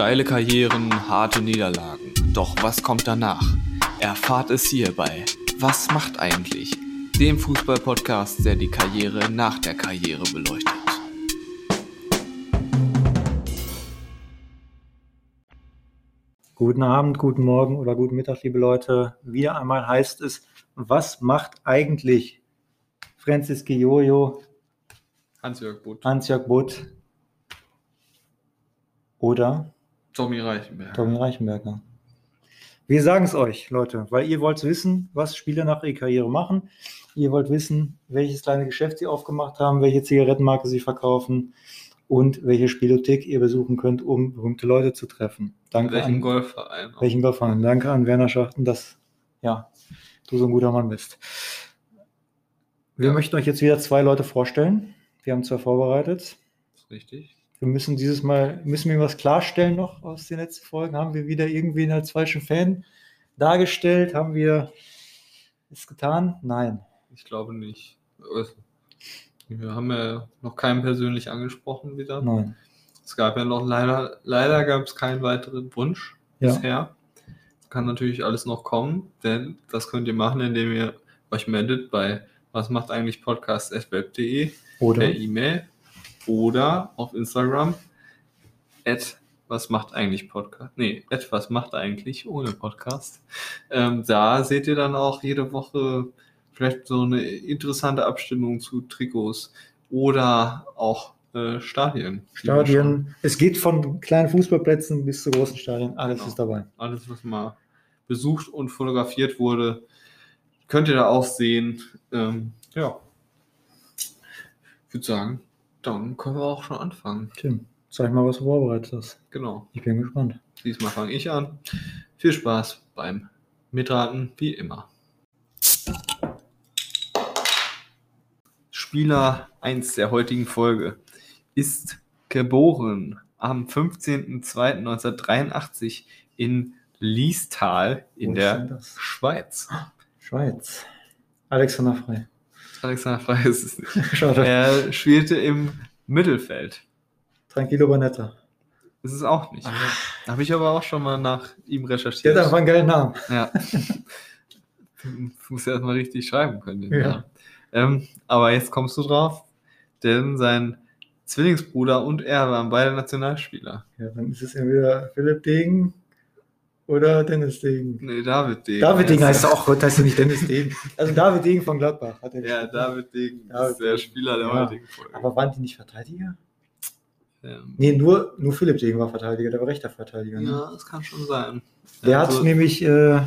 Steile Karrieren, harte Niederlagen. Doch was kommt danach? Erfahrt es hier bei Was macht eigentlich? Dem Fußball-Podcast, der die Karriere nach der Karriere beleuchtet. Guten Abend, guten Morgen oder guten Mittag, liebe Leute. Wieder einmal heißt es, was macht eigentlich Francis Gioio, Hans-Jörg Butt. Hans-Jörg Butt oder Tommy Reichenberg. Tommy Reichenberger? Wir sagen es euch, Leute, weil ihr wollt wissen, was Spieler nach ihrer Karriere machen. Ihr wollt wissen, welches kleine Geschäft sie aufgemacht haben, welche Zigarettenmarke sie verkaufen und welche Spielothek ihr besuchen könnt, um berühmte Leute zu treffen. Danke Welchen an Golfverein? auch. welchen Golfverein. Danke an Werner Schachten, dass ja, du so ein guter Mann bist. Wir Ja. möchten euch jetzt wieder zwei Leute vorstellen. Wir haben zwei vorbereitet. Ist richtig. Wir müssen dieses Mal, müssen wir was klarstellen noch aus den letzten Folgen? Haben wir wieder irgendwen als falschen Fan dargestellt? Haben wir es getan? Nein. Ich glaube nicht. Also, Wir haben ja noch keinen persönlich angesprochen wieder. Nein. Es gab ja noch leider, leider gab es keinen weiteren Wunsch Ja. bisher. Kann natürlich alles noch kommen, denn das könnt ihr machen, indem ihr euch meldet bei was macht eigentlich podcast.web.de Oder? per E-Mail oder auf Instagram at was macht eigentlich Podcast? Nee, at was macht eigentlich ohne Podcast. Ähm, da seht ihr dann auch jede Woche vielleicht so eine interessante Abstimmung zu Trikots oder auch äh, Stadien. Stadien. Es geht von kleinen Fußballplätzen bis zu großen Stadien. Alles Genau. ist dabei. alles, was mal besucht und fotografiert wurde, könnt ihr da auch sehen. Ähm, ja. Ich würde sagen, dann können wir auch schon anfangen. Tim, zeig mal, was du vorbereitet hast. Genau. Ich bin gespannt. Diesmal fange ich an. Viel Spaß beim Mitraten, wie immer. Spieler 1 der heutigen Folge ist geboren am 15.02.1983 in Liestal in der? Schweiz. Schweiz. Alexander Frei. Alexander Frey ist es nicht. Schade. Er spielte im Mittelfeld. Tranquilo Bonetta. Das ist auch nicht. Habe ich aber auch schon mal nach ihm Der recherchiert. hat einfach einen geilen Namen. Ja. Du musst ja erstmal richtig schreiben können. Ja. Ähm, aber jetzt kommst du drauf, denn sein Zwillingsbruder und er waren beide Nationalspieler. Ja, dann ist es entweder Philipp Degen oder Dennis Degen. Nee, David Degen. David Degen heißt er. auch, Gott heißt er nicht Dennis Degen. Also David Degen von Gladbach. Hat er Ja, David Degen David ist der. Spieler der Ja. heutigen Folge. Aber waren die nicht Verteidiger? Ähm, Nee, nur, nur Philipp Degen war Verteidiger, der war rechter Verteidiger. Ne? ja, das kann schon sein. Der Also, hat nämlich, äh,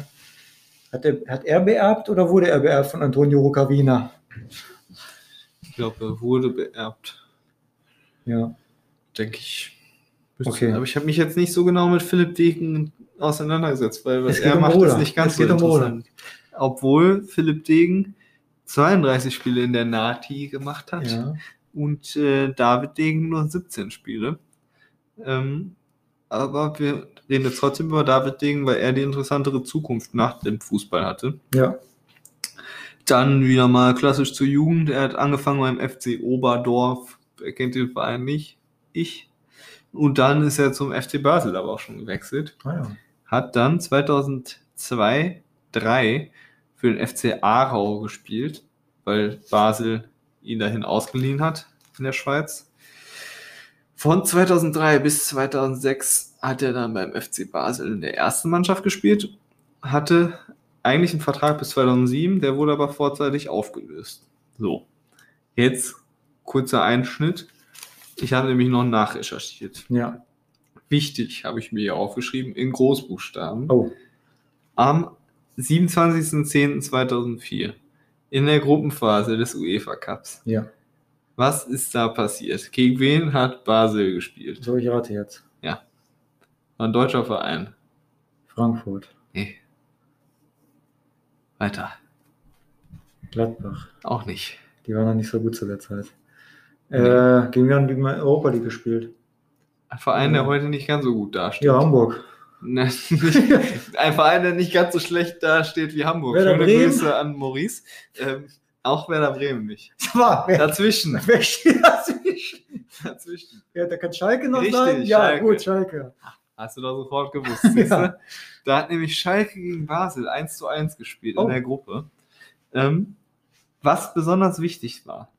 hat, er, hat er beerbt oder wurde er beerbt von Antonio Rocavina? Ich glaube, er wurde beerbt. Ja. denke ich. Okay. Aber ich habe mich jetzt nicht so genau mit Philipp Degen auseinandergesetzt, weil was er um macht, Bruder. ist nicht ganz Es so um interessant. Obwohl Philipp Degen 32 Spiele in der Nati gemacht hat ja. und äh, David Degen nur 17 Spiele. Ähm, aber wir reden jetzt trotzdem über David Degen, weil er die interessantere Zukunft nach dem Fußball hatte. Ja. Dann wieder mal klassisch zur Jugend. Er hat angefangen beim FC Oberdorf. Wer kennt den Verein nicht? Ich. Und dann ist er zum FC Basel aber auch schon gewechselt. Ah, ja. Hat dann 2002, 3 für den FC Aarau gespielt, weil Basel ihn dahin ausgeliehen hat in der Schweiz. Von 2003 bis 2006 hat er dann beim FC Basel in der ersten Mannschaft gespielt, hatte eigentlich einen Vertrag bis 2007, der wurde aber vorzeitig aufgelöst. So, jetzt kurzer Einschnitt. Ich habe nämlich noch nachrecherchiert. Ja. Wichtig habe ich mir hier aufgeschrieben in Großbuchstaben. Oh. Am 27.10.2004 in der Gruppenphase des UEFA Cups. Ja. Was ist da passiert? Gegen wen hat Basel gespielt? So, ich rate jetzt. War ein deutscher Verein. Frankfurt. Nee. Weiter. Gladbach. Auch nicht. Die waren noch nicht so gut zu der Zeit. Äh, gegen wen haben die Europa League gespielt? Ein Verein, der Ja. heute nicht ganz so gut dasteht. Ja, Hamburg. Ein Verein, der nicht ganz so schlecht dasteht wie Hamburg. Werder Schöne Bremen. Grüße an Maurice. Ähm, auch Werder Bremen nicht. War, wer, Dazwischen. wer steht dazwischen? Dazwischen. Ja, da kann Schalke noch Richtig, sein? Ja, Schalke. gut, Schalke. Hast du doch sofort gewusst. siehst du? Ja. Da hat nämlich Schalke gegen Basel 1 zu 1 gespielt Oh. in der Gruppe. Ähm, was besonders wichtig war.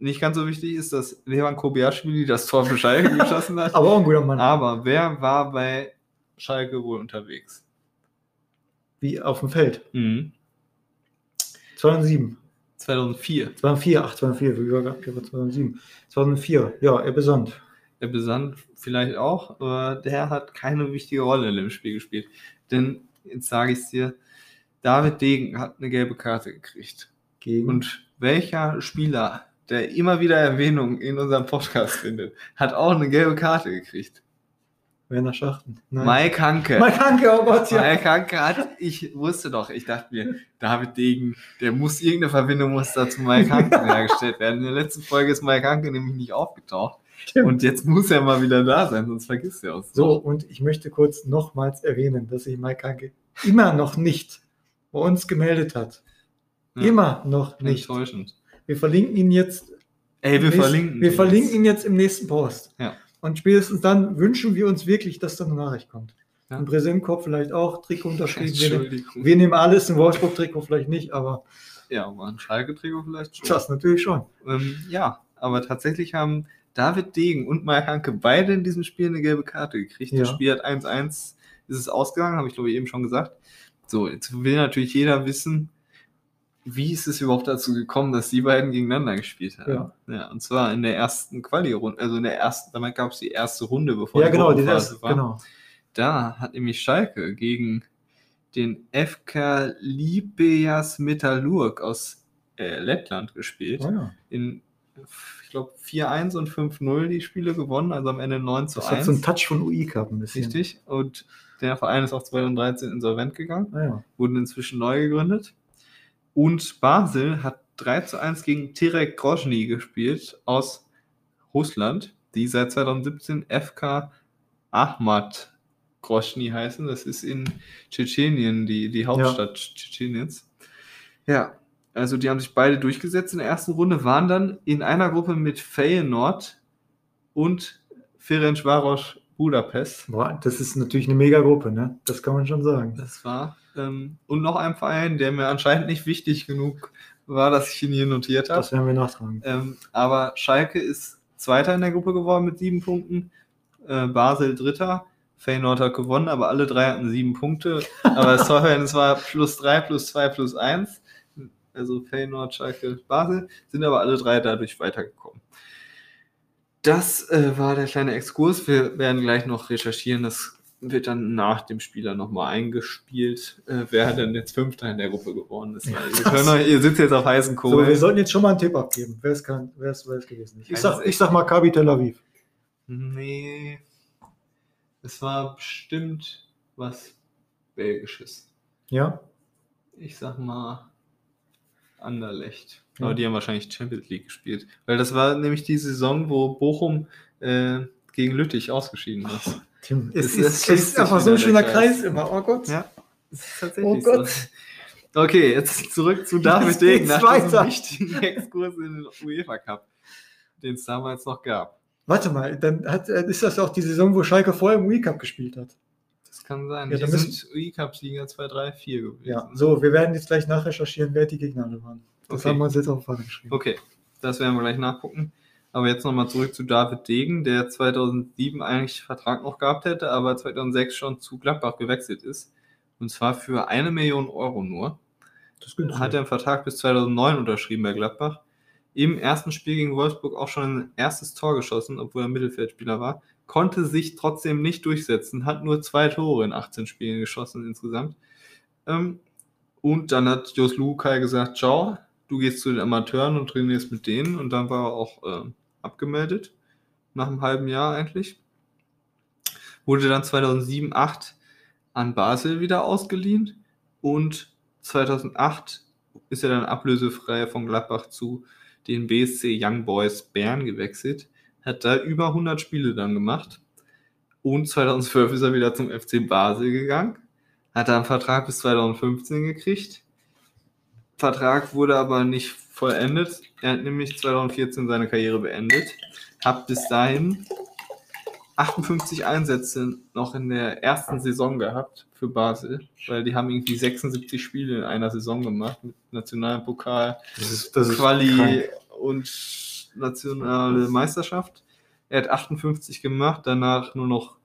Nicht ganz so wichtig ist, dass Levan Kobiaschwili das Tor für Schalke geschossen hat. Aber auch ein guter Mann. Aber wer war bei Schalke wohl unterwegs? Wie auf dem Feld. Mhm. 2007. 2004. 2004, ach, 2004, wie war gerade 2007. 2004, ja, er besandt. Der Besand vielleicht auch, aber der hat keine wichtige Rolle in dem Spiel gespielt. Denn, jetzt sage ich es dir, David Degen hat eine gelbe Karte gekriegt. Gegen. Und welcher Spieler, der immer wieder Erwähnung in unserem Podcast findet, hat auch eine gelbe Karte gekriegt? Werner Schachten. Nein. Mike Hanke. Mike Hanke, oh Gott, ja. Mike Hanke hat, ich wusste doch, ich dachte mir, David Degen, der muss, irgendeine Verbindung muss da zu Mike Hanke hergestellt werden. In der letzten Folge ist Mike Hanke nämlich nicht aufgetaucht. Stimmt. Und jetzt muss er mal wieder da sein, sonst vergisst er uns. So, und ich möchte kurz nochmals erwähnen, dass sich Mike Hanke immer noch nicht bei uns gemeldet hat. Ja. Immer noch nicht. Enttäuschend. Wir verlinken ihn jetzt. Ey, wir im nächsten- verlinken. Wir verlinken ihn jetzt im nächsten Post. Ja. Und spätestens dann wünschen wir uns wirklich, dass da eine Nachricht kommt. Ja. Ein Präsentkorb vielleicht auch, Trikot unterschrieben. Wir, nehmen- Entschuldigung. wir nehmen alles, ein Wolfsburg-Trikot vielleicht nicht, aber Ja, aber ein Schalke-Trikot vielleicht schon. das natürlich schon. Ähm, ja, aber tatsächlich haben David Degen und Mike Hanke beide in diesem Spiel eine gelbe Karte gekriegt. Ja. Das Spiel hat 1-1 ist es ausgegangen, habe ich glaube ich eben schon gesagt. So, jetzt will natürlich jeder wissen, wie ist es überhaupt dazu gekommen, dass die beiden gegeneinander gespielt haben. Ja. und zwar in der ersten Quali-Runde, also in der ersten, damit gab es die erste Runde, bevor Ja, die genau, die erste, genau. Da hat nämlich Schalke gegen den FK Lipeas Metallurg aus äh, Lettland gespielt. Oh ja. In, ich glaube, 4-1 und 5-0 die Spiele gewonnen, also am Ende 9 zu Das hat 1. so einen Touch von UI gehabt ein bisschen. Richtig. Und der Verein ist auch 2013 insolvent gegangen, Ah, ja. wurden inzwischen neu gegründet. Und Basel hat 3 zu 1 gegen Terek Grozny gespielt aus Russland, die seit 2017 FK Ahmad Grozny heißen. Das ist in Tschetschenien, die, die Hauptstadt Tschetscheniens. Ja, also die haben sich beide durchgesetzt in der ersten Runde, waren dann in einer Gruppe mit Feyenoord und Ferencvaros Budapest. Boah, das ist natürlich eine mega Gruppe, ne? Das kann man schon sagen. Das war. Ähm, und noch ein Verein, der mir anscheinend nicht wichtig genug war, dass ich ihn hier notiert habe. Das werden wir nachtragen. Ähm, aber Schalke ist Zweiter in der Gruppe geworden mit sieben Punkten. Äh, Basel Dritter. Feyenoord hat gewonnen, aber alle drei hatten sieben Punkte. Aber das Torverhältnis war plus drei, plus zwei, plus eins. Also Feyenoord, Schalke, Basel sind aber alle drei dadurch weitergekommen. Das äh, war der kleine Exkurs. Wir werden gleich noch recherchieren. Das wird dann nach dem Spieler nochmal eingespielt, äh, wer denn jetzt Fünfter in der Gruppe geworden ist. Ja, Weil ihr, ihr sitzt jetzt auf heißen So, Kohlen. wir sollten jetzt schon mal einen Tipp abgeben. Wer ist, kann, wer ist, wer gewesen? Ich sag, es ich sag Maccabi Tel Aviv. Nee. Es war bestimmt was Belgisches. Ja? Ich sag mal Anderlecht. Ja. Aber die haben wahrscheinlich Champions League gespielt. Weil das war nämlich die Saison, wo Bochum äh, gegen Lüttich ausgeschieden ist. Tim, es ist, ist einfach so ein schöner Kreis. Kreis. immer. Oh Gott. Ja, ist Oh tatsächlich Gott. so. Okay, jetzt zurück zu David Degen nach weiter. diesem wichtigen Exkurs in den UEFA Cup, den es damals noch gab. Warte mal, dann hat, äh, ist das auch die Saison, wo Schalke vorher im Wii Cup gespielt hat. Das kann sein. Ja, die sind UI-Cup-Sieger 2, 3, 4 gewesen. Ja, so, wir werden jetzt gleich nachrecherchieren, wer die Gegner alle waren. Das Okay. haben wir uns jetzt auf die Fahne geschrieben. Okay, das werden wir gleich nachgucken. Aber jetzt nochmal zurück zu David Degen, der 2007 eigentlich Vertrag noch gehabt hätte, aber 2006 schon zu Gladbach gewechselt ist. Und zwar für eine Million Euro nur. Das günstig. Hat er einen Vertrag bis 2009 unterschrieben bei Gladbach. Im ersten Spiel gegen Wolfsburg auch schon ein erstes Tor geschossen, obwohl er Mittelfeldspieler war. Konnte sich trotzdem nicht durchsetzen, hat nur zwei Tore in 18 Spielen geschossen insgesamt. Ähm, und dann hat Jos Lukai gesagt, ciao, du gehst zu den Amateuren und trainierst mit denen. Und dann war er auch ähm, abgemeldet, nach einem halben Jahr eigentlich. Wurde dann 2007, 8 an Basel wieder ausgeliehen und 2008 ist er dann ablösefrei von Gladbach zu den BSC Young Boys Bern gewechselt, hat da über 100 Spiele dann gemacht und 2012 ist er wieder zum FC Basel gegangen, hat da einen Vertrag bis 2015 gekriegt. Vertrag wurde aber nicht vollendet. Er hat nämlich 2014 seine Karriere beendet, hat bis dahin 58 Einsätze noch in der ersten Saison gehabt für Basel, weil die haben irgendwie 76 Spiele in einer Saison gemacht mit nationalen Pokal, Das ist, das Quali und nationale Meisterschaft. Er hat 58 gemacht, danach nur noch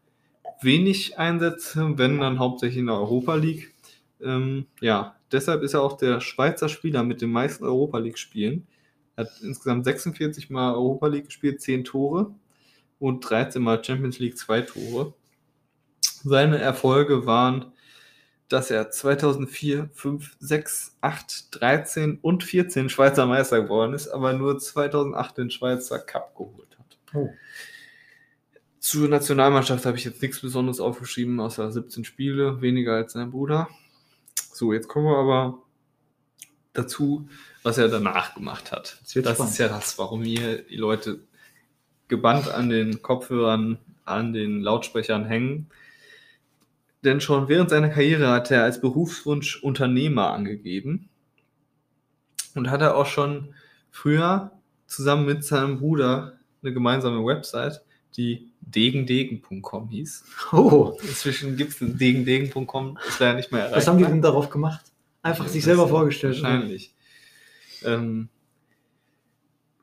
wenig Einsätze, wenn dann hauptsächlich in der Europa League. Ähm, ja, deshalb ist er auch der Schweizer Spieler mit den meisten Europa League-Spielen. Er hat insgesamt 46 Mal Europa League gespielt, 10 Tore und 13 Mal Champions League, 2 Tore. Seine Erfolge waren, dass er 2004, 5, 6, 8, 13 und 14 Schweizer Meister geworden ist, aber nur 2008 den Schweizer Cup geholt hat. Oh. Zur Nationalmannschaft habe ich jetzt nichts Besonderes aufgeschrieben, außer 17 Spiele, weniger als sein Bruder. So, jetzt kommen wir aber dazu, was er danach gemacht hat. Das spannend. ist ja das, warum hier die Leute gebannt an den Kopfhörern, an den Lautsprechern hängen. Denn schon während seiner Karriere hat er als Berufswunsch Unternehmer angegeben und hat er auch schon früher zusammen mit seinem Bruder eine gemeinsame Website, die degendegen.com hieß. Oh, Inzwischen gibt es degendegen.com, ist leider nicht mehr erreichbar. was haben die denn darauf gemacht? Einfach Ja, sich selber vorgestellt. Wahrscheinlich. Ähm,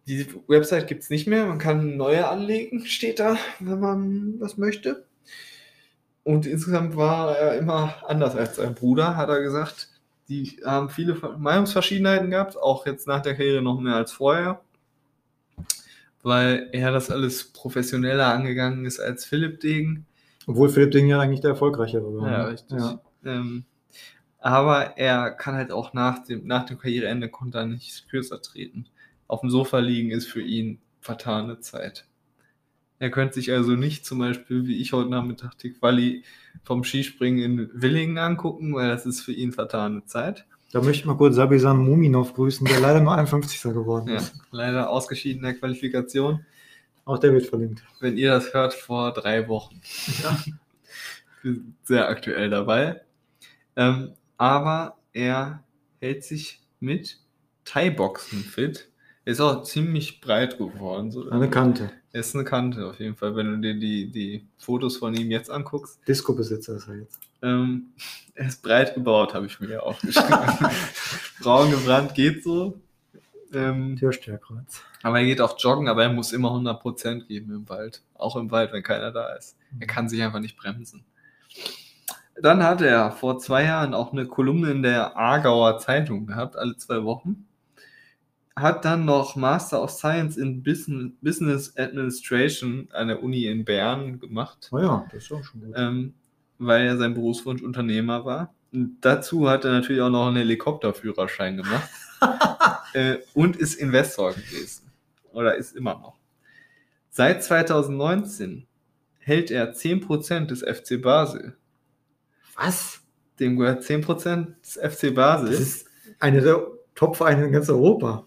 die Website gibt es nicht mehr. Man kann neue anlegen, steht da, wenn man das möchte. Und insgesamt war er immer anders als sein Bruder, hat er gesagt. Die haben viele Meinungsverschiedenheiten gehabt, auch jetzt nach der Karriere noch mehr als vorher, weil er das alles professioneller angegangen ist als Philipp Degen. Obwohl Philipp Ding ja eigentlich der erfolgreichere war. Ja, richtig. Ja. Ähm, aber er kann halt auch nach dem, nach dem Karriereende konnte er nicht kürzer treten. Auf dem Sofa liegen ist für ihn vertane Zeit. Er könnte sich also nicht zum Beispiel, wie ich heute Nachmittag, die Quali vom Skispringen in Willingen angucken, weil das ist für ihn vertane Zeit. Da möchte ich mal kurz Sabisan Muminov grüßen, der leider nur 51. geworden Ja, ist. leider ausgeschieden in der Qualifikation. Auch der wird verlinkt. Wenn ihr das hört, vor drei Wochen. Wir sind sehr aktuell dabei. Ähm, aber er hält sich mit Thai-Boxen fit. Er ist auch ziemlich breit geworden. So. Eine Kante. Er ist eine Kante auf jeden Fall, wenn du dir die, die Fotos von ihm jetzt anguckst. Disco-Besitzer ist er jetzt. Ähm, er ist breit gebaut, habe ich mir ja aufgeschrieben. Braun gebrannt geht so. Ähm, Türsteherkreuz. aber er geht auch joggen, aber er muss immer 100% geben im Wald. Auch im Wald, wenn keiner da ist. Er kann sich einfach nicht bremsen. Dann hat er vor zwei Jahren auch eine Kolumne in der Aargauer Zeitung gehabt, alle zwei Wochen. Hat dann noch Master of Science in Business, Business Administration an der Uni in Bern gemacht, Oh ja, das ist auch schon gut. ähm, weil er sein Berufswunsch Unternehmer war. Und dazu hat er natürlich auch noch einen Helikopterführerschein gemacht äh, und ist Investor gewesen. Oder ist immer noch. Seit 2019 hält er 10% des FC Basel. Was? Dem gehört 10% des FC Basel. Das ist eine der Top-Vereine in ganz Europa.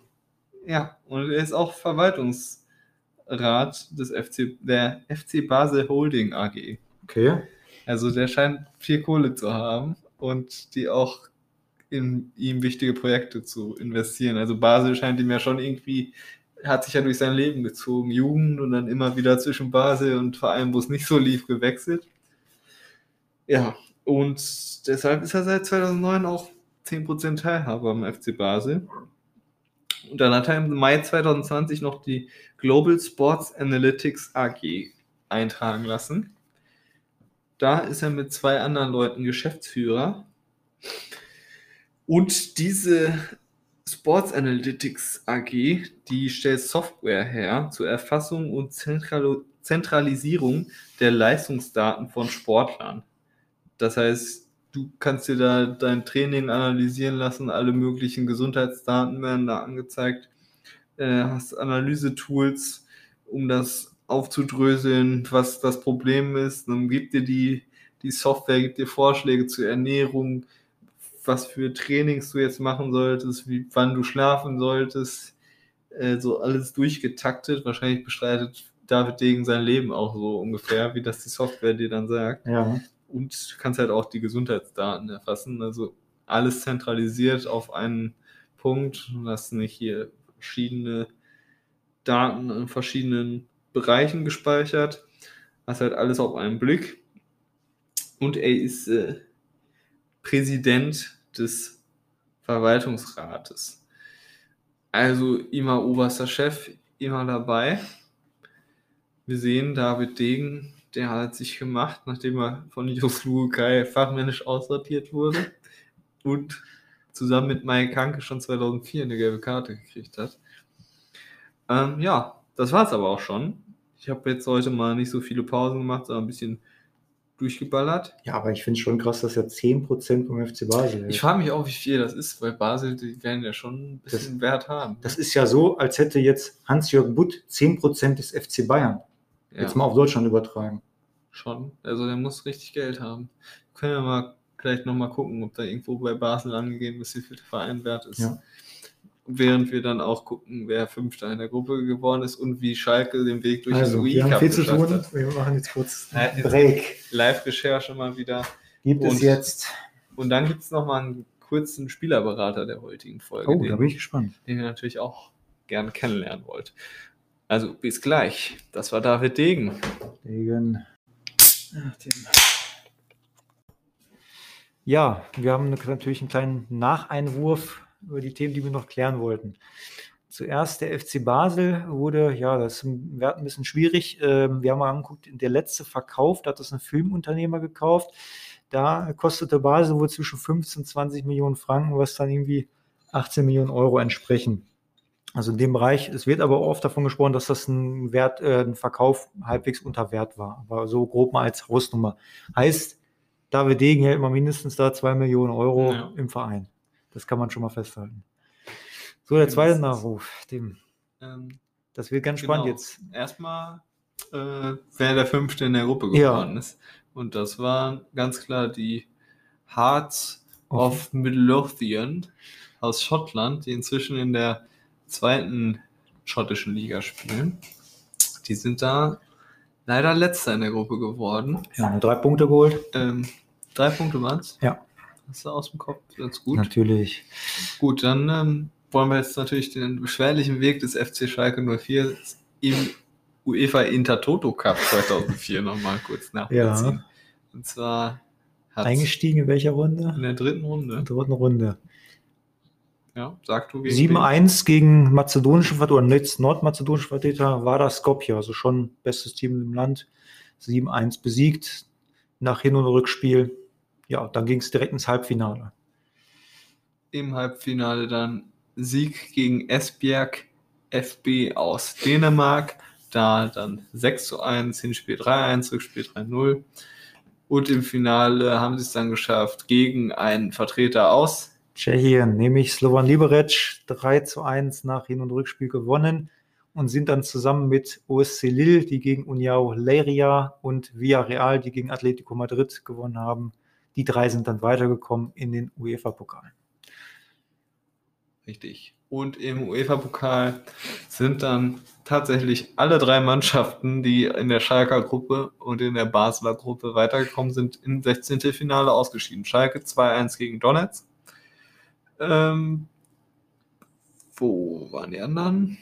Ja, und er ist auch Verwaltungsrat des FC, der FC Basel Holding AG. Okay. Also der scheint viel Kohle zu haben und die auch in ihm wichtige Projekte zu investieren. Also Basel scheint ihm ja schon irgendwie, hat sich ja durch sein Leben gezogen, Jugend und dann immer wieder zwischen Basel und Vereinen, wo es nicht so lief, gewechselt. Ja, und deshalb ist er seit 2009 auch 10% Teilhaber am FC Basel. Und dann hat er im Mai 2020 noch die Global Sports Analytics AG eintragen lassen. Da ist er mit zwei anderen Leuten Geschäftsführer. Und diese Sports Analytics AG, die stellt Software her zur Erfassung und Zentral Zentralisierung der Leistungsdaten von Sportlern. Das heißt, du kannst dir da dein Training analysieren lassen, alle möglichen Gesundheitsdaten werden da angezeigt, äh, hast Analysetools, um das aufzudröseln, was das Problem ist. Dann gibt dir die, die Software, gibt dir Vorschläge zur Ernährung, was für Trainings du jetzt machen solltest, wie, wann du schlafen solltest. Äh, so alles durchgetaktet. Wahrscheinlich bestreitet David Degen sein Leben auch so ungefähr, wie das die Software dir dann sagt. Ja. Und kannst halt auch die Gesundheitsdaten erfassen. Also alles zentralisiert auf einen Punkt. Du hast nicht hier verschiedene Daten in verschiedenen Bereichen gespeichert. Hast halt alles auf einen Blick. Und er ist äh, Präsident des Verwaltungsrates. Also immer oberster Chef, immer dabei. Wir sehen David Degen, der hat sich gemacht, nachdem er von Jos Lukai fachmännisch aussortiert wurde und zusammen mit Mike Kanke schon 2004 eine gelbe Karte gekriegt hat. Ähm, ja, das war es aber auch schon. Ich habe jetzt heute mal nicht so viele Pausen gemacht, sondern ein bisschen durchgeballert. Ja, aber ich finde schon krass, dass er 10% vom FC Basel Ich frage mich auch, wie viel das ist, weil Basel, die werden ja schon ein bisschen Wert haben. Das ist ja so, als hätte jetzt Hans-Jörg Butt 10% des FC Bayern. Ja, Jetzt mal auf Deutschland übertragen. schon. Also der muss richtig Geld haben. Können wir mal vielleicht nochmal gucken, ob da irgendwo bei Basel angegeben ist, wie viel der Verein wert ist. Ja. Während wir dann auch gucken, wer Fünfter in der Gruppe geworden ist und wie Schalke den Weg durch Also, das wir haben UI-Cup viel zu geschafft tun. hat. Wir machen jetzt kurz einen Break. Live-Recherche mal wieder. Gibt Und- es jetzt. Und dann gibt es nochmal einen kurzen Spielerberater der heutigen Folge, Oh, da den, bin ich gespannt. den ihr natürlich auch gerne kennenlernen wollt. Also bis gleich. Das war David Degen. Wegen. Ach, den- Ja, wir haben natürlich einen kleinen Nacheinwurf über die Themen, die wir noch klären wollten. Zuerst der FC Basel wurde, ja, das Wert ein bisschen schwierig. Ähm, Wir haben mal angeguckt, der letzte Verkauf, da hat das ein Filmunternehmer gekauft. Da kostete Basel wohl zwischen 15 und 20 Millionen Franken, was dann irgendwie 18 Millionen Euro entsprechen. Also in dem Bereich, es wird aber oft davon gesprochen, dass das ein Wert, äh, ein Verkauf halbwegs unter Wert war. Aber so grob mal als Hausnummer. Heißt, David Degen hält mal mindestens da zwei Millionen Euro Ja. im Verein. Das kann man schon mal festhalten. So, der zweite Mindestens. Nachruf. Dem, Ähm, das wird ganz Genau. spannend jetzt. erstmal, äh, wer der Fünfte in der Gruppe Ja. geworden ist. Und das waren ganz klar die Hearts of Midlothian aus Schottland, die inzwischen in der zweiten schottischen Liga spielen. Die sind da leider letzter in der Gruppe geworden. Ja, nur drei Punkte geholt. Ähm, drei Punkte waren's? Ja. Hast du aus dem Kopf? Ganz gut. Natürlich. Gut, dann ähm, wollen wir jetzt natürlich den beschwerlichen Weg des FC Schalke 04 im UEFA Intertoto Cup 2004 nochmal kurz nachvollziehen. Und zwar Eingestiegen in welcher Runde? in der dritten Runde, In der dritten Runde. Ja, sag du gegen 7-1 gegen mazedonischen Vertreter, oder jetzt nordmazedonischen Vertreter war das Skopje, also schon bestes Team im Land. 7-1 besiegt nach Hin- und Rückspiel. Ja, dann ging es direkt ins Halbfinale. im Halbfinale dann Sieg gegen Esbjerg FB aus Dänemark. Da dann 6 zu 1, Hinspiel 3-1, Rückspiel 3-0. Und im Finale haben sie es dann geschafft gegen einen Vertreter aus Tschechien, nämlich Slovan Liberec 3 zu 1 nach Hin- und Rückspiel gewonnen und sind dann zusammen mit OSC Lille, die gegen Uniao Leiria und Villarreal, die gegen Atletico Madrid gewonnen haben. Die drei sind dann weitergekommen in den UEFA-Pokal. Richtig. Und im UEFA-Pokal sind dann tatsächlich alle drei Mannschaften, die in der Schalker Gruppe und in der Basler Gruppe weitergekommen sind, im 16. Finale ausgeschieden. Schalke 2-1 gegen Donetsk. Ähm, wo waren die anderen?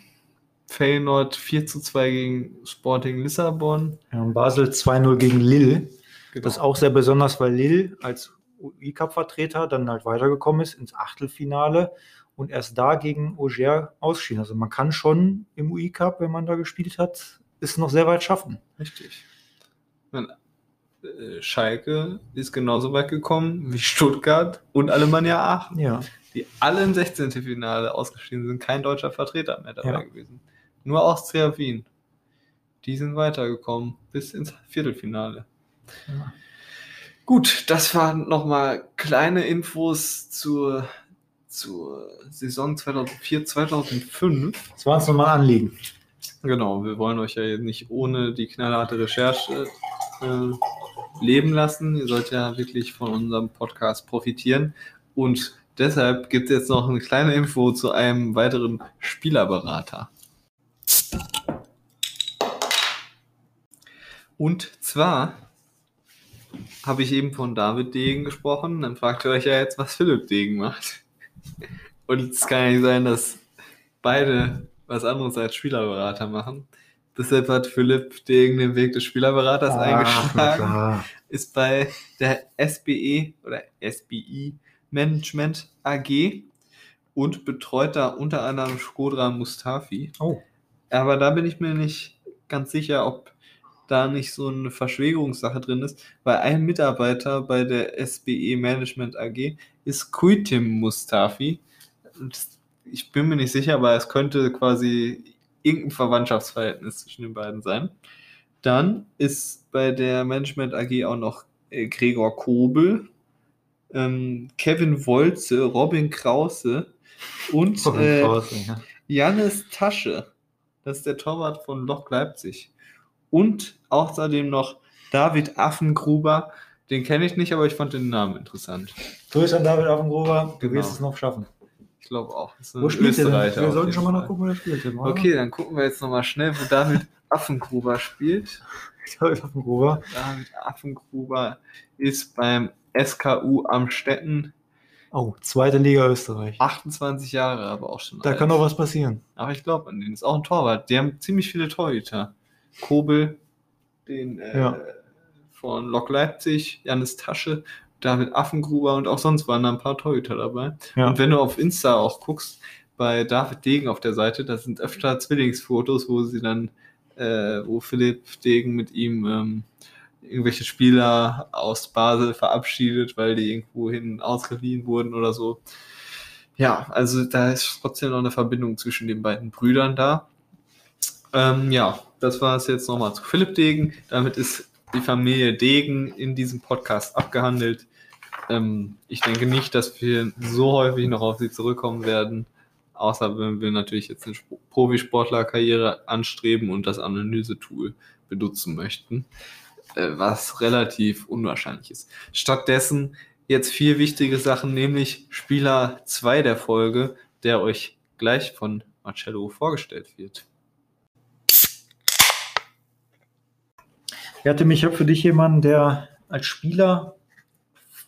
Feyenoord 4 zu 2 gegen Sporting Lissabon. Ja, und Basel 2-0 gegen Lille. Genau. Das ist auch sehr besonders, weil Lille als UI-Cup-Vertreter dann halt weitergekommen ist ins Achtelfinale und erst da gegen Auger ausschieden. Also man kann schon im UI-Cup, wenn man da gespielt hat, es noch sehr weit schaffen. Richtig. Äh, Schalke ist genauso weit gekommen wie Stuttgart und Alemannia Aachen. Ja. Die alle im 16. Finale ausgeschieden sind, kein deutscher Vertreter mehr dabei Ja. gewesen. Nur Austria Wien. Die sind weitergekommen bis ins Viertelfinale. Ja. Gut, das waren nochmal kleine Infos zur, zur Saison 2004, 2005. Das war uns nochmal Anliegen. Genau, wir wollen euch ja jetzt nicht ohne die knallharte Recherche äh, leben lassen. Ihr sollt ja wirklich von unserem Podcast profitieren. Und deshalb gibt es jetzt noch eine kleine Info zu einem weiteren Spielerberater. Und zwar habe ich eben von David Degen gesprochen. Dann fragt ihr euch ja jetzt, was Philipp Degen macht. Und es kann ja nicht sein, dass beide was anderes als Spielerberater machen. Deshalb hat Philipp Degen den Weg des Spielerberaters na eingeschlagen. klar. Ist bei der SBE oder SBI Management AG und betreut da unter anderem Skodra Mustafi. Oh, Aber da bin ich mir nicht ganz sicher, ob da nicht so eine Verschwägerungssache drin ist, weil ein Mitarbeiter bei der SBE Management AG ist Kuitim Mustafi. Ich bin mir nicht sicher, aber es könnte quasi irgendein Verwandtschaftsverhältnis zwischen den beiden sein. Dann ist bei der Management AG auch noch äh, Gregor Kobel, ähm, Kevin Wolze, Robin Krause und äh, ja. Jannis Tasche. Das ist der Torwart von Lok Leipzig. Und außerdem noch David Affengruber. Den kenne ich nicht, aber ich fand den Namen interessant. Grüße an David Affengruber, du Genau. wirst es noch schaffen. Ich glaube auch. Wo spielt er denn? Österreicher Wir auf sollten schon mal noch gucken, wo er spielt. Tim, oder? Okay, dann gucken wir jetzt nochmal schnell, wo David Affengruber spielt. David Affengruber. David Affengruber ist beim SKU Amstetten Oh, zweite Liga Österreich. 28 Jahre, aber auch schon. Da alt. kann noch was passieren. Aber ich glaube an den. Ist auch ein Torwart. Die haben ziemlich viele Torhüter. Kobel, den äh, Ja. von Lok Leipzig, Janis Tasche, David Affengruber und auch sonst waren da ein paar Torhüter dabei. Ja. Und wenn du auf Insta auch guckst, bei David Degen auf der Seite, da sind öfter Zwillingsfotos, wo sie dann, äh, wo Philipp Degen mit ihm ähm, irgendwelche Spieler aus Basel verabschiedet, weil die irgendwo hin ausgeliehen wurden oder so. Ja, also da ist trotzdem noch eine Verbindung zwischen den beiden Brüdern da. Ähm, ja, das war es jetzt nochmal zu Philipp Degen. Damit ist die Familie Degen in diesem Podcast abgehandelt. Ähm, ich denke nicht, dass wir so häufig noch auf sie zurückkommen werden, außer wenn wir natürlich jetzt eine Sp- Profisportlerkarriere anstreben und das Analyse-Tool benutzen möchten, was relativ unwahrscheinlich ist. Stattdessen jetzt vier wichtige Sachen, nämlich Spieler 2 der Folge, der euch gleich von Marcello vorgestellt wird. Ja, Tim, ich habe für dich jemanden, der als Spieler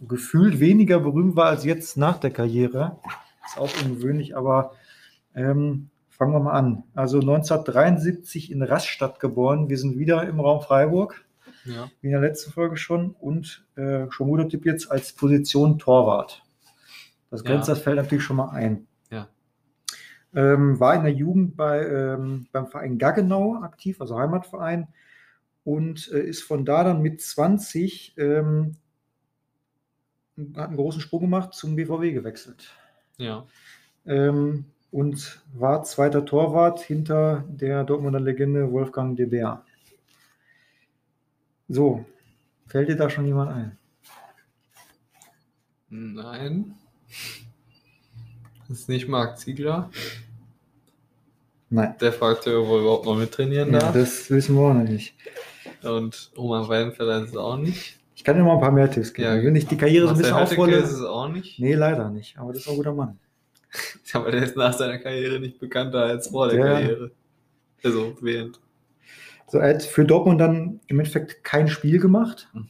gefühlt weniger berühmt war als jetzt nach der Karriere. Ist auch ungewöhnlich, aber ähm, fangen wir mal an. Also 1973 in Rastatt geboren. Wir sind wieder im Raum Freiburg, Ja. wie in der letzten Folge schon. Und äh, schon guter Tipp jetzt als Position Torwart. Das grenzt Ja. das Feld natürlich schon mal ein. Ja. Ähm, war in der Jugend bei, ähm, beim Verein Gaggenau aktiv, also Heimatverein und äh, ist von da dann mit 20 ähm, hat einen großen Sprung gemacht zum BVW gewechselt Ja. ähm, und war zweiter Torwart hinter der Dortmunder Legende Wolfgang de Beer. So, fällt dir da schon jemand ein? Nein. Das ist nicht Marc Ziegler. Nein. Der fragt ja, wo er überhaupt noch mittrainieren Ja, darf. das wissen wir auch noch nicht. Und Roman Weidenfeller ist es auch nicht. Ich kann dir mal ein paar mehr Tipps geben. Ja, Wenn ich die Karriere so ein bisschen aufrolle. ist es auch nicht. Nee, leider nicht. Aber das ist auch ein guter Mann. Aber der ist nach seiner Karriere nicht bekannter als vor der Der- Karriere. Also während. So, er hat für Dortmund dann im Endeffekt kein Spiel gemacht Hm.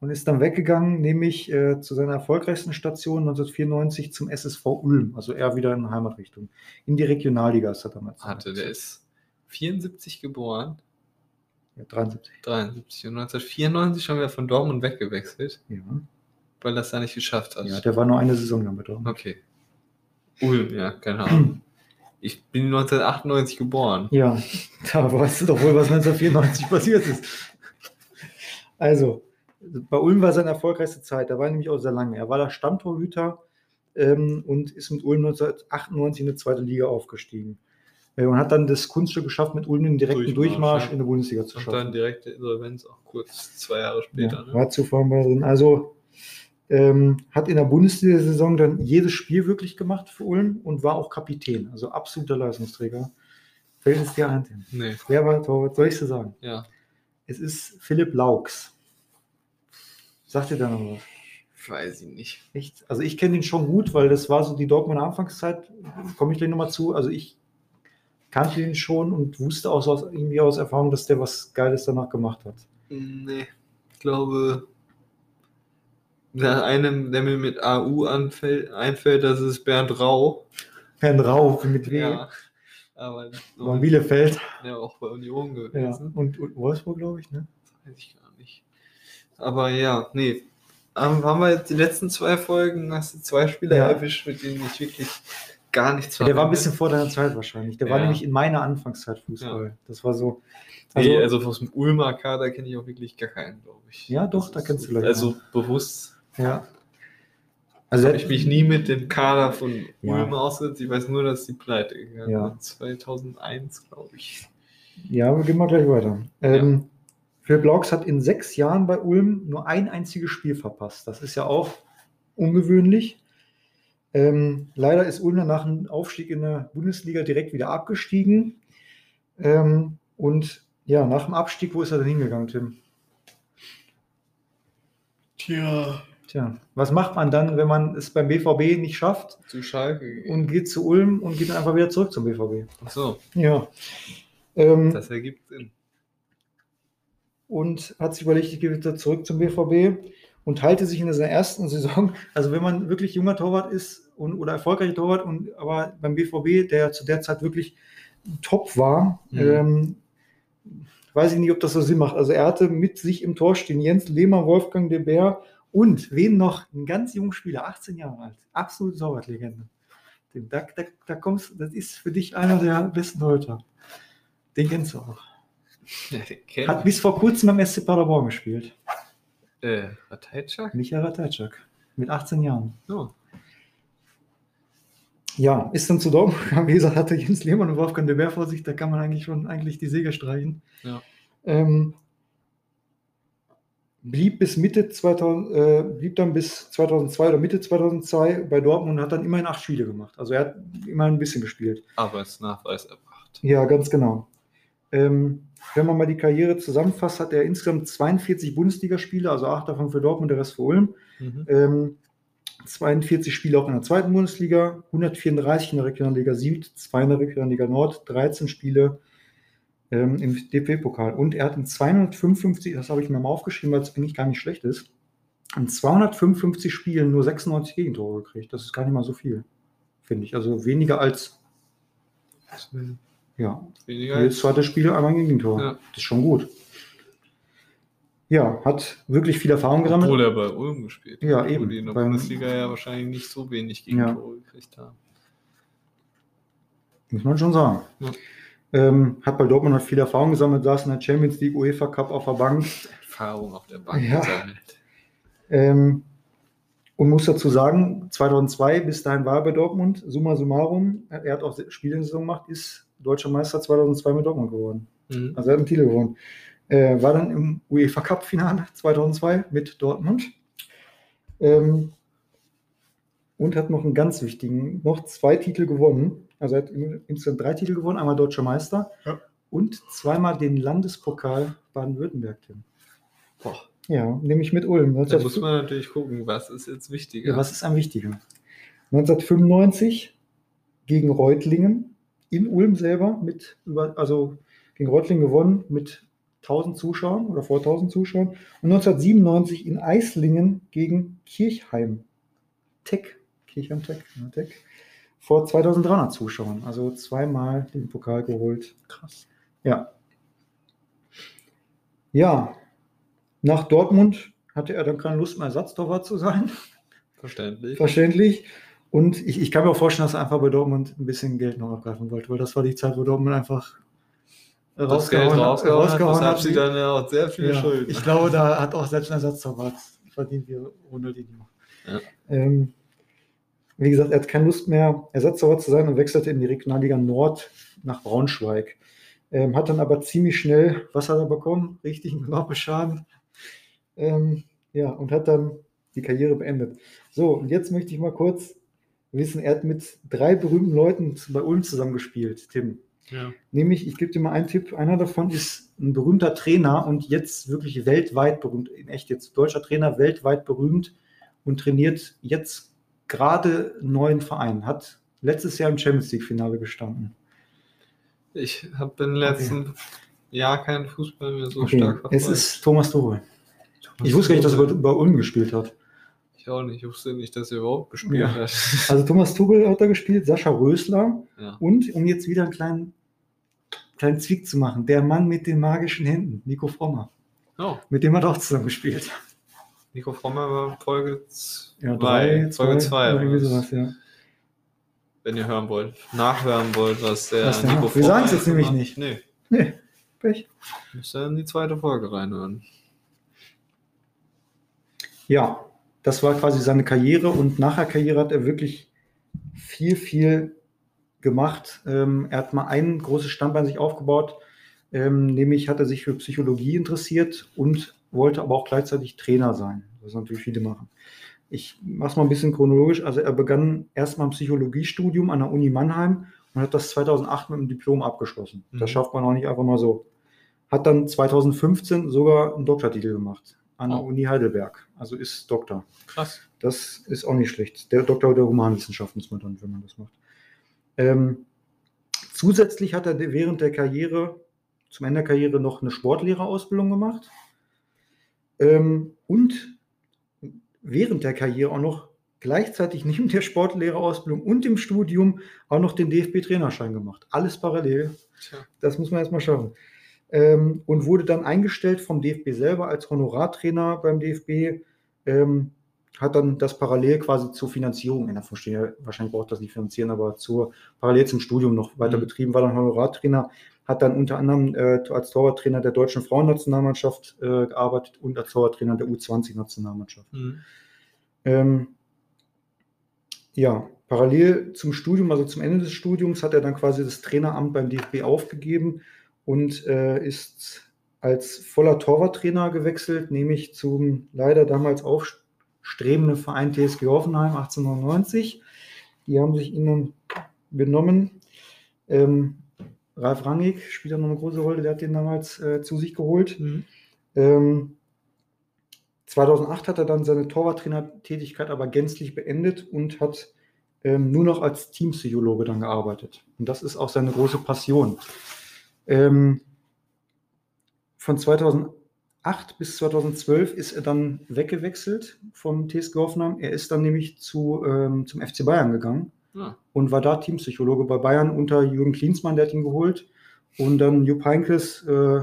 und ist dann weggegangen, nämlich äh, zu seiner erfolgreichsten Station 1994 zum SSV Ulm, also eher wieder in Heimatrichtung. In die Regionalliga ist er damals. Hatte, der ist 74 geboren, Ja, 73. 73 und 1994 schon wieder von Dortmund weggewechselt, Ja. weil das da nicht geschafft hat. ja, der war nur eine Saison damit. Dortmund. Okay. Ulm, ja, keine Ahnung. Ich bin 1998 geboren. Ja, da weißt du doch wohl, was 1994 passiert ist. Also, bei Ulm war seine erfolgreichste Zeit. Da war nämlich auch sehr lange. Er war da Stammtorhüter ähm, und ist mit Ulm 1998 in die zweite Liga aufgestiegen. Äh, und hat dann das Kunststück geschafft, mit Ulm den direkten Durchmarsch, Durchmarsch, ja. in der Bundesliga zu Und schaffen. dann direkt die Insolvenz auch kurz zwei Jahre später. Ja, ne? war zuvor mal drin. Also ähm, hat in der Bundesliga-Saison dann jedes Spiel wirklich gemacht für Ulm und war auch Kapitän, also absoluter Leistungsträger. Fällt es dir ein? Nee, Wer war Torwart? Soll ich dir sagen? ja. Es ist Philipp Laux. Sagt ihr da noch was? Weiß ich nicht. Echt? Also ich kenne ihn schon gut, weil das war so die Dortmunder Anfangszeit. Komme ich gleich nochmal zu. Also ich kannte ihn schon und wusste auch so aus, irgendwie aus Erfahrung, dass der was Geiles danach gemacht hat. Nee, ich glaube, der eine, der mir mit AU anfällt, einfällt, das ist Bernd Rau. Herrn Rau mit W. Ja. Aber War Bielefeld. ja auch bei Union Ja. gewesen. Und, und Wolfsburg, glaube ich, ne? Weiß ich gar nicht. Aber ja, nee. Ähm, haben wir jetzt die letzten zwei Folgen, hast du zwei Spieler Ja. erwischt, mit denen ich wirklich gar nichts Der war ein bisschen vor deiner Zeit wahrscheinlich. Der war Ja. nämlich in meiner Anfangszeit Fußball. Das war so. Also, Nee, also aus dem Ulmer Kader kenne ich auch wirklich gar keinen, glaube ich. Ja, doch, Das da kennst du vielleicht Also bewusst ja. Also habe ich mich nie mit dem Kader von Ja. Ulm ausgesetzt. Ich weiß nur, dass die pleite gegangen Ja. sind. 2001, glaube ich. Ja, wir gehen mal gleich weiter. Ähm, Philipp Laux hat in sechs Jahren bei Ulm nur ein einziges Spiel verpasst. Das ist ja auch ungewöhnlich. Ähm, leider ist Ulm dann nach dem Aufstieg in der Bundesliga direkt wieder abgestiegen. Ähm, und ja, nach dem Abstieg, wo ist er denn hingegangen, Tim? Tja. Tja, was macht man dann, wenn man es beim BVB nicht schafft Zu Schalke und geht zu Ulm und geht dann einfach wieder zurück zum BVB? Ach so, Ja. Ähm, das ergibt Sinn. und hat sich überlegt, ich gehe wieder zurück zum BVB und halte sich in seiner ersten Saison, also wenn man wirklich junger Torwart ist und, oder erfolgreicher Torwart und aber beim BVB, der zu der Zeit wirklich top war, Mhm. ähm, weiß ich nicht, ob das so Sinn macht. Also er hatte mit sich im Tor stehen Jens Lehmann, Wolfgang de Beer und wen noch? Ein ganz junger Spieler, 18 Jahre alt, absolute Torwartlegende. Da, da, da kommst, das ist für dich einer der besten Torhüter. Den kennst du auch. Ja, kenn Hat bis vor kurzem beim SC Paderborn gespielt. Äh, Ratajczak? Michael Ratajczak. Mit 18 Jahren. Oh. Ja, ist dann zu Dortmund gegangen. Wie gesagt, hatte Jens Lehmann und Wolfgang de Beer vor sich. Da kann man eigentlich schon eigentlich die Säge streichen. Ja. Ähm, blieb bis Mitte 2000, äh, blieb dann bis 2002 oder Mitte 2002 bei Dortmund und hat dann immerhin acht Spiele gemacht. Also er hat immerhin ein bisschen gespielt. Arbeitsnachweis erbracht. Ja, ganz genau. Ähm, wenn man mal die Karriere zusammenfasst, hat er insgesamt 42 Bundesligaspiele, also acht davon für Dortmund, der Rest für Ulm. Mhm. Ähm, 42 Spiele auch in der zweiten Bundesliga, 134 in der Regionalliga Süd, 2 in der Regionalliga Nord, 13 Spiele ähm, im DFB-Pokal. Und er hat in 255, das habe ich mir mal aufgeschrieben, weil es eigentlich gar nicht schlecht ist, in 255 Spielen nur 96 Gegentore gekriegt. Das ist gar nicht mal so viel, finde ich. Also weniger als, ja, Weniger jedes zweite Spiel einmal ein Gegentor. Ja. Das ist schon gut. Ja, hat wirklich viel Erfahrung gesammelt. Obwohl er bei Ulm gespielt hat. Ja, eben. die in der Bundesliga ja wahrscheinlich nicht so wenig Gegentore gekriegt haben. Muss man schon sagen. Ja. Ähm, hat bei Dortmund noch viel Erfahrung gesammelt, saß in der Champions League, UEFA Cup auf der Bank. Erfahrung auf der Bank Ja. gesammelt. Ähm, und muss dazu sagen, 2002 bis dahin war er bei Dortmund. Summa summarum, er hat auch Spiele in der Saison gemacht, ist deutscher Meister 2002 mit Dortmund geworden. Mhm. Also er hat einen Titel gewonnen. Äh, war dann im UEFA Cup Finale 2002 mit Dortmund. Ähm, und hat noch einen ganz wichtigen, noch zwei Titel gewonnen. Also er hat insgesamt drei Titel gewonnen, einmal Deutscher Meister Ja. und zweimal den Landespokal Baden-Württemberg. Ja, nämlich mit Ulm. da 1905 muss man natürlich gucken, was ist jetzt wichtiger. ja, was ist am wichtiger? 1995 gegen Reutlingen in Ulm selber mit über, also gegen Reutlingen gewonnen mit 1000 Zuschauern oder vor 1000 Zuschauern und 1997 in Eislingen gegen Kirchheim Tech, Tech vor 2300 Zuschauern, also zweimal den Pokal geholt. krass. Ja. Ja, nach Dortmund hatte er dann keine Lust mehr Ersatztorwart zu sein. Verständlich. Verständlich. Und ich, ich kann mir auch vorstellen, dass er einfach bei Dortmund ein bisschen Geld noch abgreifen wollte, weil das war die Zeit, wo Dortmund einfach das Geld rausgehauen, hat, rausgehauen hat. sie dann ja auch sehr viele Ja, Schulden. ich glaube, da hat auch selbst ein Ersatztorwart verdient wie Ronaldinho. Ja. Ähm, wie gesagt, er hat keine Lust mehr, Ersatztorwart zu sein und wechselte in die Regionalliga Nord nach Braunschweig. Ähm, hat dann aber ziemlich schnell, was hat er bekommen? Richtigen Knorpelschaden. Ähm, ja, und hat dann die Karriere beendet. So, und jetzt möchte ich mal kurz wissen, er hat mit drei berühmten Leuten bei Ulm zusammengespielt, Tim. Ja. Nämlich, ich gebe dir mal einen Tipp, einer davon ist ein berühmter Trainer und jetzt wirklich weltweit berühmt, in echt jetzt deutscher Trainer, weltweit berühmt und trainiert jetzt gerade neuen Verein, hat letztes Jahr im Champions League-Finale gestanden. Ich habe im letzten Jahr keinen Fußball mehr so Okay, stark es ist Thomas Tuchel. Ich wusste gar nicht, dass er bei, bei Ulm gespielt hat. Ich auch nicht. Ich wusste nicht, dass er überhaupt gespielt Ja. hat. Also Thomas Tuchel hat da gespielt, Sascha Rösler Ja. und, um jetzt wieder einen kleinen, kleinen Zwick zu machen, der Mann mit den magischen Händen, Nico Frommer. Oh, Mit dem hat er auch zusammen gespielt. Nico Frommer war Folge 2. Ja, drei, Folge zwei, 2. oder irgendwie sowas, ja. Wenn ihr hören wollt, nachhören wollt, was der Was der Nico macht. Wir Frommer sagen's jetzt nämlich macht. nicht. Nee, Nee, Pech. müsst ihr in die zweite Folge reinhören. Ja, das war quasi seine Karriere und nach der Karriere hat er wirklich viel, viel gemacht. Ähm, er hat mal ein großes Standbein sich aufgebaut, ähm, nämlich hat er sich für Psychologie interessiert und wollte aber auch gleichzeitig Trainer sein, was natürlich viele machen. Ich mache es mal ein bisschen chronologisch. Also er begann erstmal ein Psychologiestudium an der Uni Mannheim und hat das 2008 mit einem Diplom abgeschlossen. Mhm. Das schafft man auch nicht einfach mal so. Hat dann 2015 sogar einen Doktortitel gemacht an der Oh. Uni Heidelberg. Also ist Doktor. Krass. Das ist auch nicht schlecht. Der Doktor der Humanwissenschaften ist man dann, wenn man das macht. Ähm, zusätzlich hat er während der Karriere, zum Ende der Karriere, noch eine Sportlehrerausbildung gemacht. Ähm, und während der Karriere auch noch gleichzeitig neben der Sportlehrerausbildung und dem Studium auch noch den DFB-Trainerschein gemacht. Alles parallel. Tja. Das muss man erstmal schaffen. Ähm, und wurde dann eingestellt vom DFB selber als Honorartrainer beim DFB. Ähm, hat dann das parallel quasi zur Finanzierung, in der verstehe, wahrscheinlich braucht das nicht finanzieren, aber zur, parallel zum Studium noch weiter Mhm. betrieben, war dann Honorartrainer, hat dann unter anderem äh, als Torwarttrainer der deutschen Frauennationalmannschaft äh, gearbeitet und als Torwarttrainer der U20-Nationalmannschaft. Mhm. Ähm, ja, parallel zum Studium, also zum Ende des Studiums, hat er dann quasi das Traineramt beim DFB aufgegeben und äh, ist als voller Torwarttrainer gewechselt, nämlich zum leider damals aufstrebenden Verein TSG Hoffenheim 1899. Die haben sich ihnen benommen. Ähm, Ralf Rangig spielt da noch eine große Rolle, der hat den damals äh, zu sich geholt. Mhm. Ähm, 2008 hat er dann seine Torwarttrainertätigkeit aber gänzlich beendet und hat ähm, nur noch als Teampsychologe dann gearbeitet. Und das ist auch seine große Passion. Ähm, von 2008 bis 2012 ist er dann weggewechselt vom TSG Hoffenheim. Er ist dann nämlich zu, ähm, zum FC Bayern gegangen Ja. und war da Teampsychologe bei Bayern unter Jürgen Klinsmann, der hat ihn geholt. Und dann Jupp Heynckes, äh,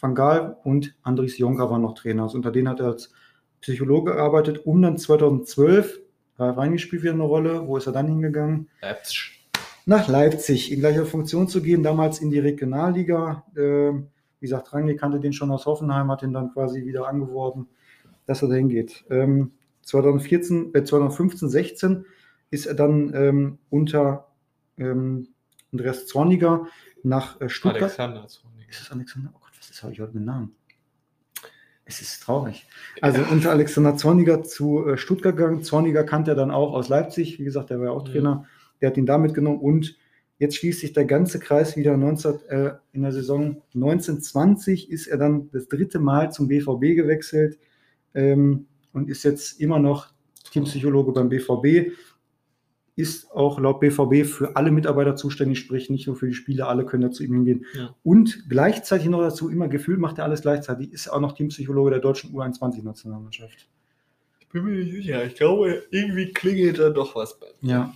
Van Gaal und Andries Jonker waren noch Trainer. Also unter denen hat er als Psychologe gearbeitet, um dann 2012, da reingespielt wieder eine Rolle, wo ist er dann hingegangen? Leipzig. Nach Leipzig in gleicher Funktion zu gehen, damals in die Regionalliga. Ähm, wie gesagt, Rangnick kannte den schon aus Hoffenheim, hat ihn dann quasi wieder angeworben, dass er dahin geht. Ähm, 2014, äh, 2015, 16 ist er dann ähm, unter ähm, Andreas Zorniger nach äh, Stuttgart. Alexander Zornig. Ist es Alexander? Oh Gott, was ist, habe ich heute einen Namen? Es ist traurig. Also unter Alexander Zorniger zu äh, Stuttgart gegangen. Zorniger kannte er dann auch aus Leipzig. Wie gesagt, der war ja auch Mhm. Trainer. Der hat ihn da mitgenommen. Und jetzt schließt sich der ganze Kreis wieder 19, äh, in der Saison 1920 ist er dann das dritte Mal zum BVB gewechselt ähm, und ist jetzt immer noch Teampsychologe beim BVB. Ist auch laut BVB für alle Mitarbeiter zuständig, sprich nicht nur für die Spieler, alle können da zu ihm hingehen. Ja. Und gleichzeitig noch dazu, immer gefühlt macht er alles gleichzeitig, ist auch noch Teampsychologe der deutschen U21-Nationalmannschaft. Ich bin mir nicht sicher. Ich glaube, irgendwie klingelt da doch was bei. mir. Ja.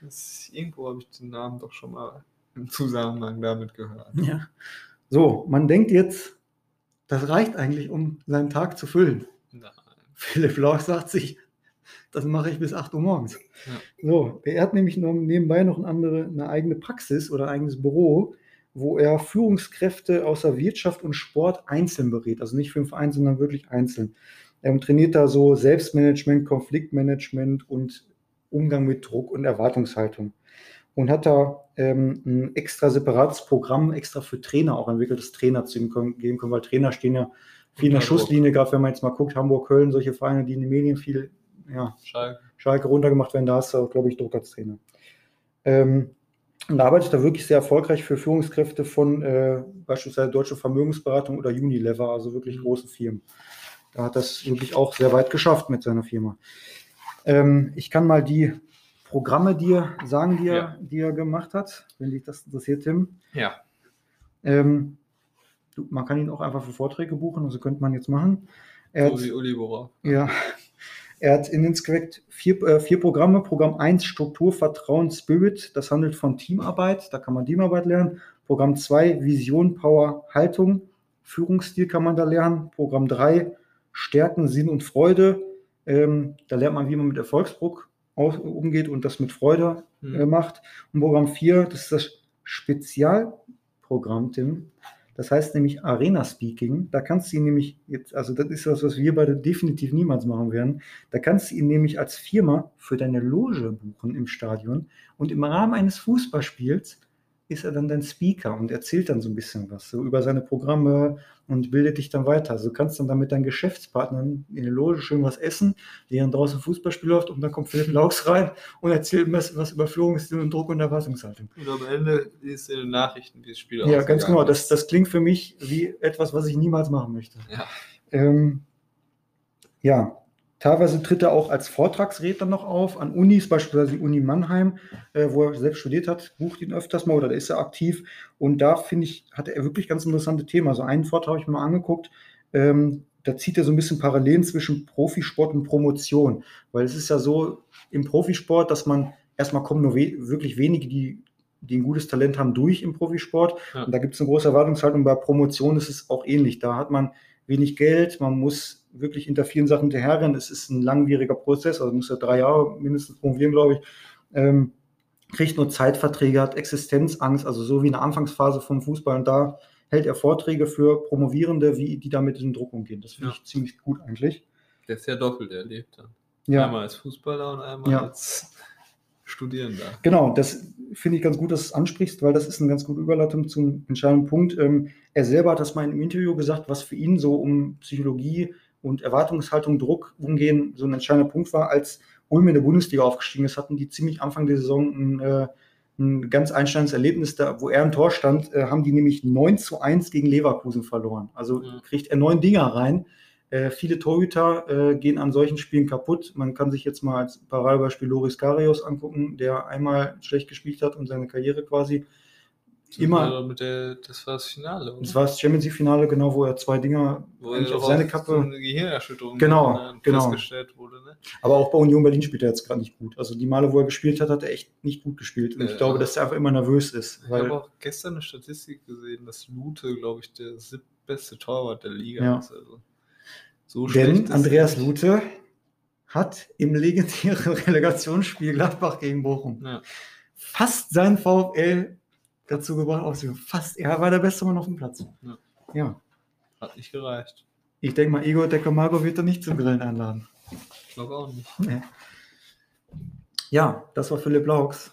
Das, irgendwo habe ich den Namen doch schon mal im Zusammenhang damit gehört. ja. So, man denkt jetzt, das reicht eigentlich, um seinen Tag zu füllen. Nein. Philipp Lauch sagt sich, das mache ich bis 8 Uhr morgens. Ja. So, er hat nämlich noch nebenbei noch eine, andere, eine eigene Praxis oder ein eigenes Büro, wo er Führungskräfte aus der Wirtschaft und Sport einzeln berät. Also nicht für den Verein, sondern wirklich einzeln. Er trainiert da so Selbstmanagement, Konfliktmanagement und Umgang mit Druck und Erwartungshaltung. Und hat da ähm, ein extra separates Programm extra für Trainer auch entwickelt, das Trainer zu ihm geben können, weil Trainer stehen ja viel in der. Schusslinie, gerade wenn man jetzt mal guckt, Hamburg, Köln, solche Vereine, die in den Medien viel ja, Schalke. Schalke runtergemacht werden, da hast du auch, glaube ich, Druck als Trainer. Ähm, und da arbeitet er wirklich sehr erfolgreich für Führungskräfte von äh, beispielsweise Deutsche Vermögensberatung oder Unilever, also wirklich Mhm. große Firmen. Da hat das wirklich auch sehr weit geschafft mit seiner Firma. Ähm, ich kann mal die Programme dir sagen, die er, Ja. die er gemacht hat, wenn dich das interessiert, Tim. Ja. Ähm, man kann ihn auch einfach für Vorträge buchen, also könnte man jetzt machen. Er So hat- wie Uli Borer. ja. Er hat in Inscript vier, äh, vier Programme. Programm 1 Struktur, Vertrauen, Spirit. Das handelt von Teamarbeit. Da kann man Teamarbeit lernen. Programm 2 Vision, Power, Haltung. Führungsstil kann man da lernen. Programm 3 Stärken, Sinn und Freude. Ähm, da lernt man, wie man mit Erfolgsdruck aus, umgeht und das mit Freude Hm. äh, macht. Und Programm 4, das ist das Spezialprogramm, Tim. Das heißt nämlich Arena Speaking. Da kannst du ihn nämlich jetzt, also das ist was, was wir beide definitiv niemals machen werden. Da kannst du ihn nämlich als Firma für deine Loge buchen im Stadion. Und im Rahmen eines Fußballspiels ist er dann dein Speaker und erzählt dann so ein bisschen was so über seine Programme und bildet dich dann weiter. Also du kannst dann damit deinen Geschäftspartnern in der Loge schön was essen, während draußen Fußballspiel läuft und dann kommt Philipp Laux rein und erzählt was, was über Führungsstil und Druck und Erwartungshaltung. Und am Ende ist in den Nachrichten, wie das Spiel Ja, ganz genau. Das, das klingt für mich wie etwas, was ich niemals machen möchte. Ja. Ähm, ja, teilweise tritt er auch als Vortragsredner noch auf an Unis, beispielsweise die Uni Mannheim, äh, wo er selbst studiert hat, bucht ihn öfters mal oder da ist er aktiv. Und da finde ich, hat er wirklich ganz interessante Themen. Also einen Vortrag habe ich mir mal angeguckt. Ähm, da zieht er so ein bisschen Parallelen zwischen Profisport und Promotion. Weil es ist ja so im Profisport, dass man erstmal kommen nur we wirklich wenige, die, die ein gutes Talent haben, durch im Profisport. Ja. Und da gibt es eine große Erwartungshaltung. Bei Promotion ist es auch ähnlich. Da hat man wenig Geld, man muss wirklich hinter vielen Sachen hinterherrennen. Es ist ein langwieriger Prozess, also muss ja drei Jahre mindestens promovieren, glaube ich. Ähm, kriegt nur Zeitverträge, hat Existenzangst, also so wie eine Anfangsphase vom Fußball. Und da hält er Vorträge für Promovierende, wie die da mit diesem Druck umgehen. Das finde Ja. ich ziemlich gut eigentlich. Der ist ja doppelt erlebt dann. Ja. Einmal als Fußballer und einmal Ja. als Studierender. Genau, das finde ich ganz gut, dass du es ansprichst, weil das ist eine ganz gute Überleitung zum entscheidenden Punkt. Ähm, er selber hat das mal im Interview gesagt, was für ihn so um Psychologie und Erwartungshaltung, Druck umgehen so ein entscheidender Punkt war, als Ulm in der Bundesliga aufgestiegen ist, hatten die ziemlich Anfang der Saison ein, äh, ein ganz einschneidendes Erlebnis, da, wo er im Tor stand, äh, haben die nämlich 9 zu 1 gegen Leverkusen verloren. Also Ja. kriegt er neun Dinger rein. Äh, viele Torhüter äh, gehen an solchen Spielen kaputt. Man kann sich jetzt mal als Paradebeispiel Loris Karius angucken, der einmal schlecht gespielt hat und seine Karriere quasi immer. Mit der, das war das Finale. oder? Das war das Champions League-Finale, genau, wo er zwei Dinger Wo er auf seine Kappe. eine Gehirnerschütterung Genau, dann genau. festgestellt wurde. Ne? Aber auch bei Union Berlin spielt er jetzt gerade nicht gut. Also die Male, wo er gespielt hat, hat er echt nicht gut gespielt. Und ich Ja. glaube, dass er einfach immer nervös ist. Ich habe auch gestern eine Statistik gesehen, dass Lute, glaube ich, der siebtbeste Torwart der Liga Ja. ist. Also so denn Andreas. Lute hat im legendären Relegationsspiel Gladbach gegen Bochum Ja. fast seinen VfL dazu gebracht, aufzuhören. Fast. Er war der beste Mann auf dem Platz. Ja. ja. Hat nicht gereicht. Ich denke mal, Igor Decamago wird er nicht zum Grillen einladen. Ich glaube auch nicht. Nee. Ja, das war Philipp Laux.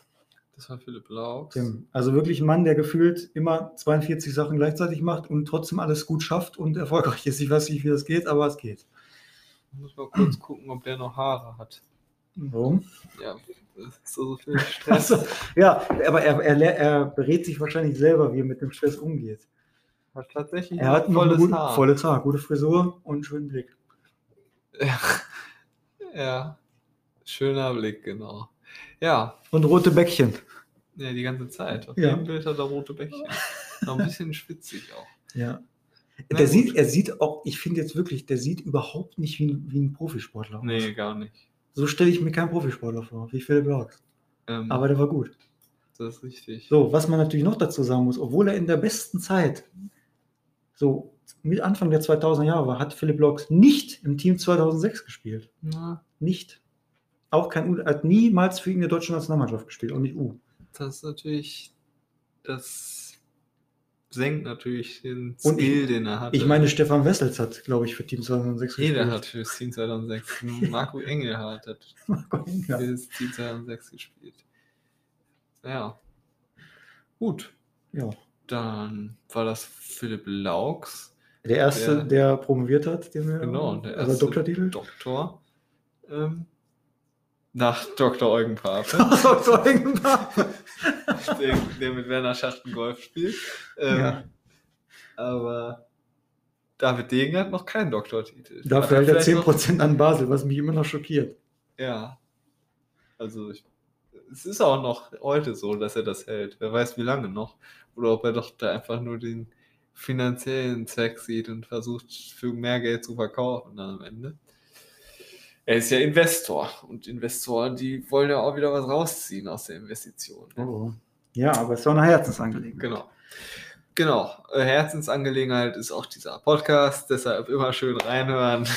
Das war Philipp Laux. Also wirklich ein Mann, der gefühlt immer 42 Sachen gleichzeitig macht und trotzdem alles gut schafft und erfolgreich ist. Ich weiß nicht, wie das geht, aber es geht. Ich muss mal kurz gucken, ob der noch Haare hat. Warum? Ja, so, so viel Stress. Also, ja, aber er, er, er berät sich wahrscheinlich selber, wie er mit dem Stress umgeht. Hat tatsächlich Er hat noch volles ein gut, Haar. volles Haar, gute Frisur und einen schönen Blick. Ja. ja, schöner Blick, genau. Ja, Und rote Bäckchen. ja, die ganze Zeit. Auf Ja. jedem Bild hat er rote Bäckchen. Noch ein bisschen schwitzig auch. Ja. Na Der gut. sieht, er sieht auch, ich finde jetzt wirklich, der sieht überhaupt nicht wie, ein- wie ein Profisportler aus. Nee, gar nicht. So stelle ich mir keinen Profisportler vor, wie Philipp Laux. Ähm, Aber der war gut. das ist richtig. So, was man natürlich noch dazu sagen muss, obwohl er in der besten Zeit, so mit Anfang der 2000er Jahre war, hat Philipp Laux nicht im Team 2006 gespielt. Na, Nicht. Auch kein U, hat niemals für ihn in der deutschen Nationalmannschaft gespielt, auch nicht U. das ist natürlich, das senkt natürlich den Skill, den er hat. Ich meine, Stefan Wessels hat, glaube ich, für Team 2006 jeder gespielt. hat für Team 2006. Marco Engelhardt hat Ja. für das Team 2006 gespielt. Ja. Gut, ja. dann war das Philipp Laux. Der erste, Der- der, promoviert hat, den wir, Genau, der also erste Doktortitel. Doktor. Ähm, nach Dr. Eugen Pape. Doktor Engelbart. der, der mit Werner Schachten Golf spielt. Ähm, Ja. Aber David Degen hat noch keinen Doktortitel. Dafür hält er vielleicht noch- 10% an Basel, was mich immer noch schockiert. Ja. Also ich, es ist auch noch heute so, dass er das hält. Wer weiß, wie lange noch. Oder ob er doch da einfach nur den finanziellen Zweck sieht und versucht, für mehr Geld zu verkaufen dann am Ende. Er ist ja Investor und Investoren, die wollen ja auch wieder was rausziehen aus der Investition. ne? Oh. Ja, aber es ist doch eine Herzensangelegenheit. Genau. Genau. Äh, Herzensangelegenheit ist auch dieser Podcast, deshalb immer schön reinhören.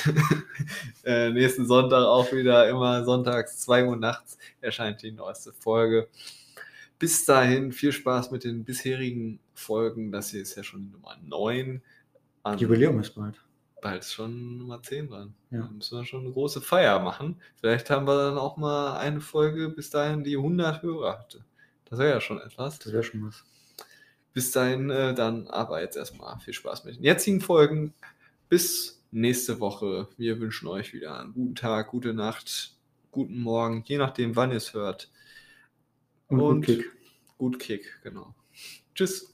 äh, nächsten Sonntag auch wieder, immer sonntags 2 Uhr nachts erscheint die neueste Folge. Bis dahin viel Spaß mit den bisherigen Folgen. Das hier ist ja schon Nummer 9. An, Jubiläum ist bald. Bald schon Nummer 10 dran. Ja. Da müssen wir schon eine große Feier machen. Vielleicht haben wir dann auch mal eine Folge bis dahin, die 100 Hörer hatte. Das wäre ja schon etwas. Das wäre schon was. Bis dahin, äh, dann aber jetzt erstmal viel Spaß mit den jetzigen Folgen. Bis nächste Woche. Wir wünschen euch wieder einen guten Tag, gute Nacht, guten Morgen, je nachdem, wann ihr es hört. Und, gut Kick. Gut Kick, genau. Tschüss.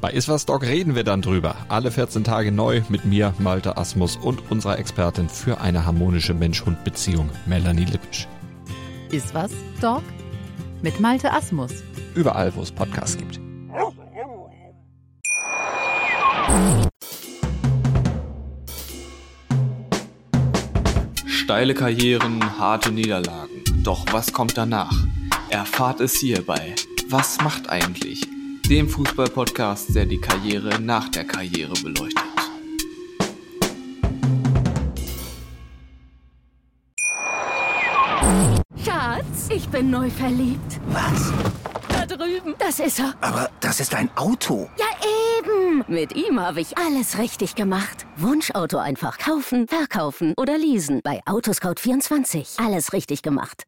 Bei Iswas Dog reden wir dann drüber. Alle 14 Tage neu mit mir, Malte Asmus und unserer Expertin für eine harmonische Mensch-Hund-Beziehung, Melanie Lippisch. Ist was, Dog? Mit Malte Asmus. Überall, wo es Podcasts gibt. Steile Karrieren, harte Niederlagen. Doch was kommt danach? Erfahrt es hier bei Was macht eigentlich? Dem Fußball-Podcast, der die Karriere nach der Karriere beleuchtet. Schatz, ich bin neu verliebt. Was? Da drüben. Das ist er. Aber das ist ein Auto. Ja, eben. Mit ihm habe ich alles richtig gemacht. Wunschauto einfach kaufen, verkaufen oder leasen. Bei Autoscout24. Alles richtig gemacht.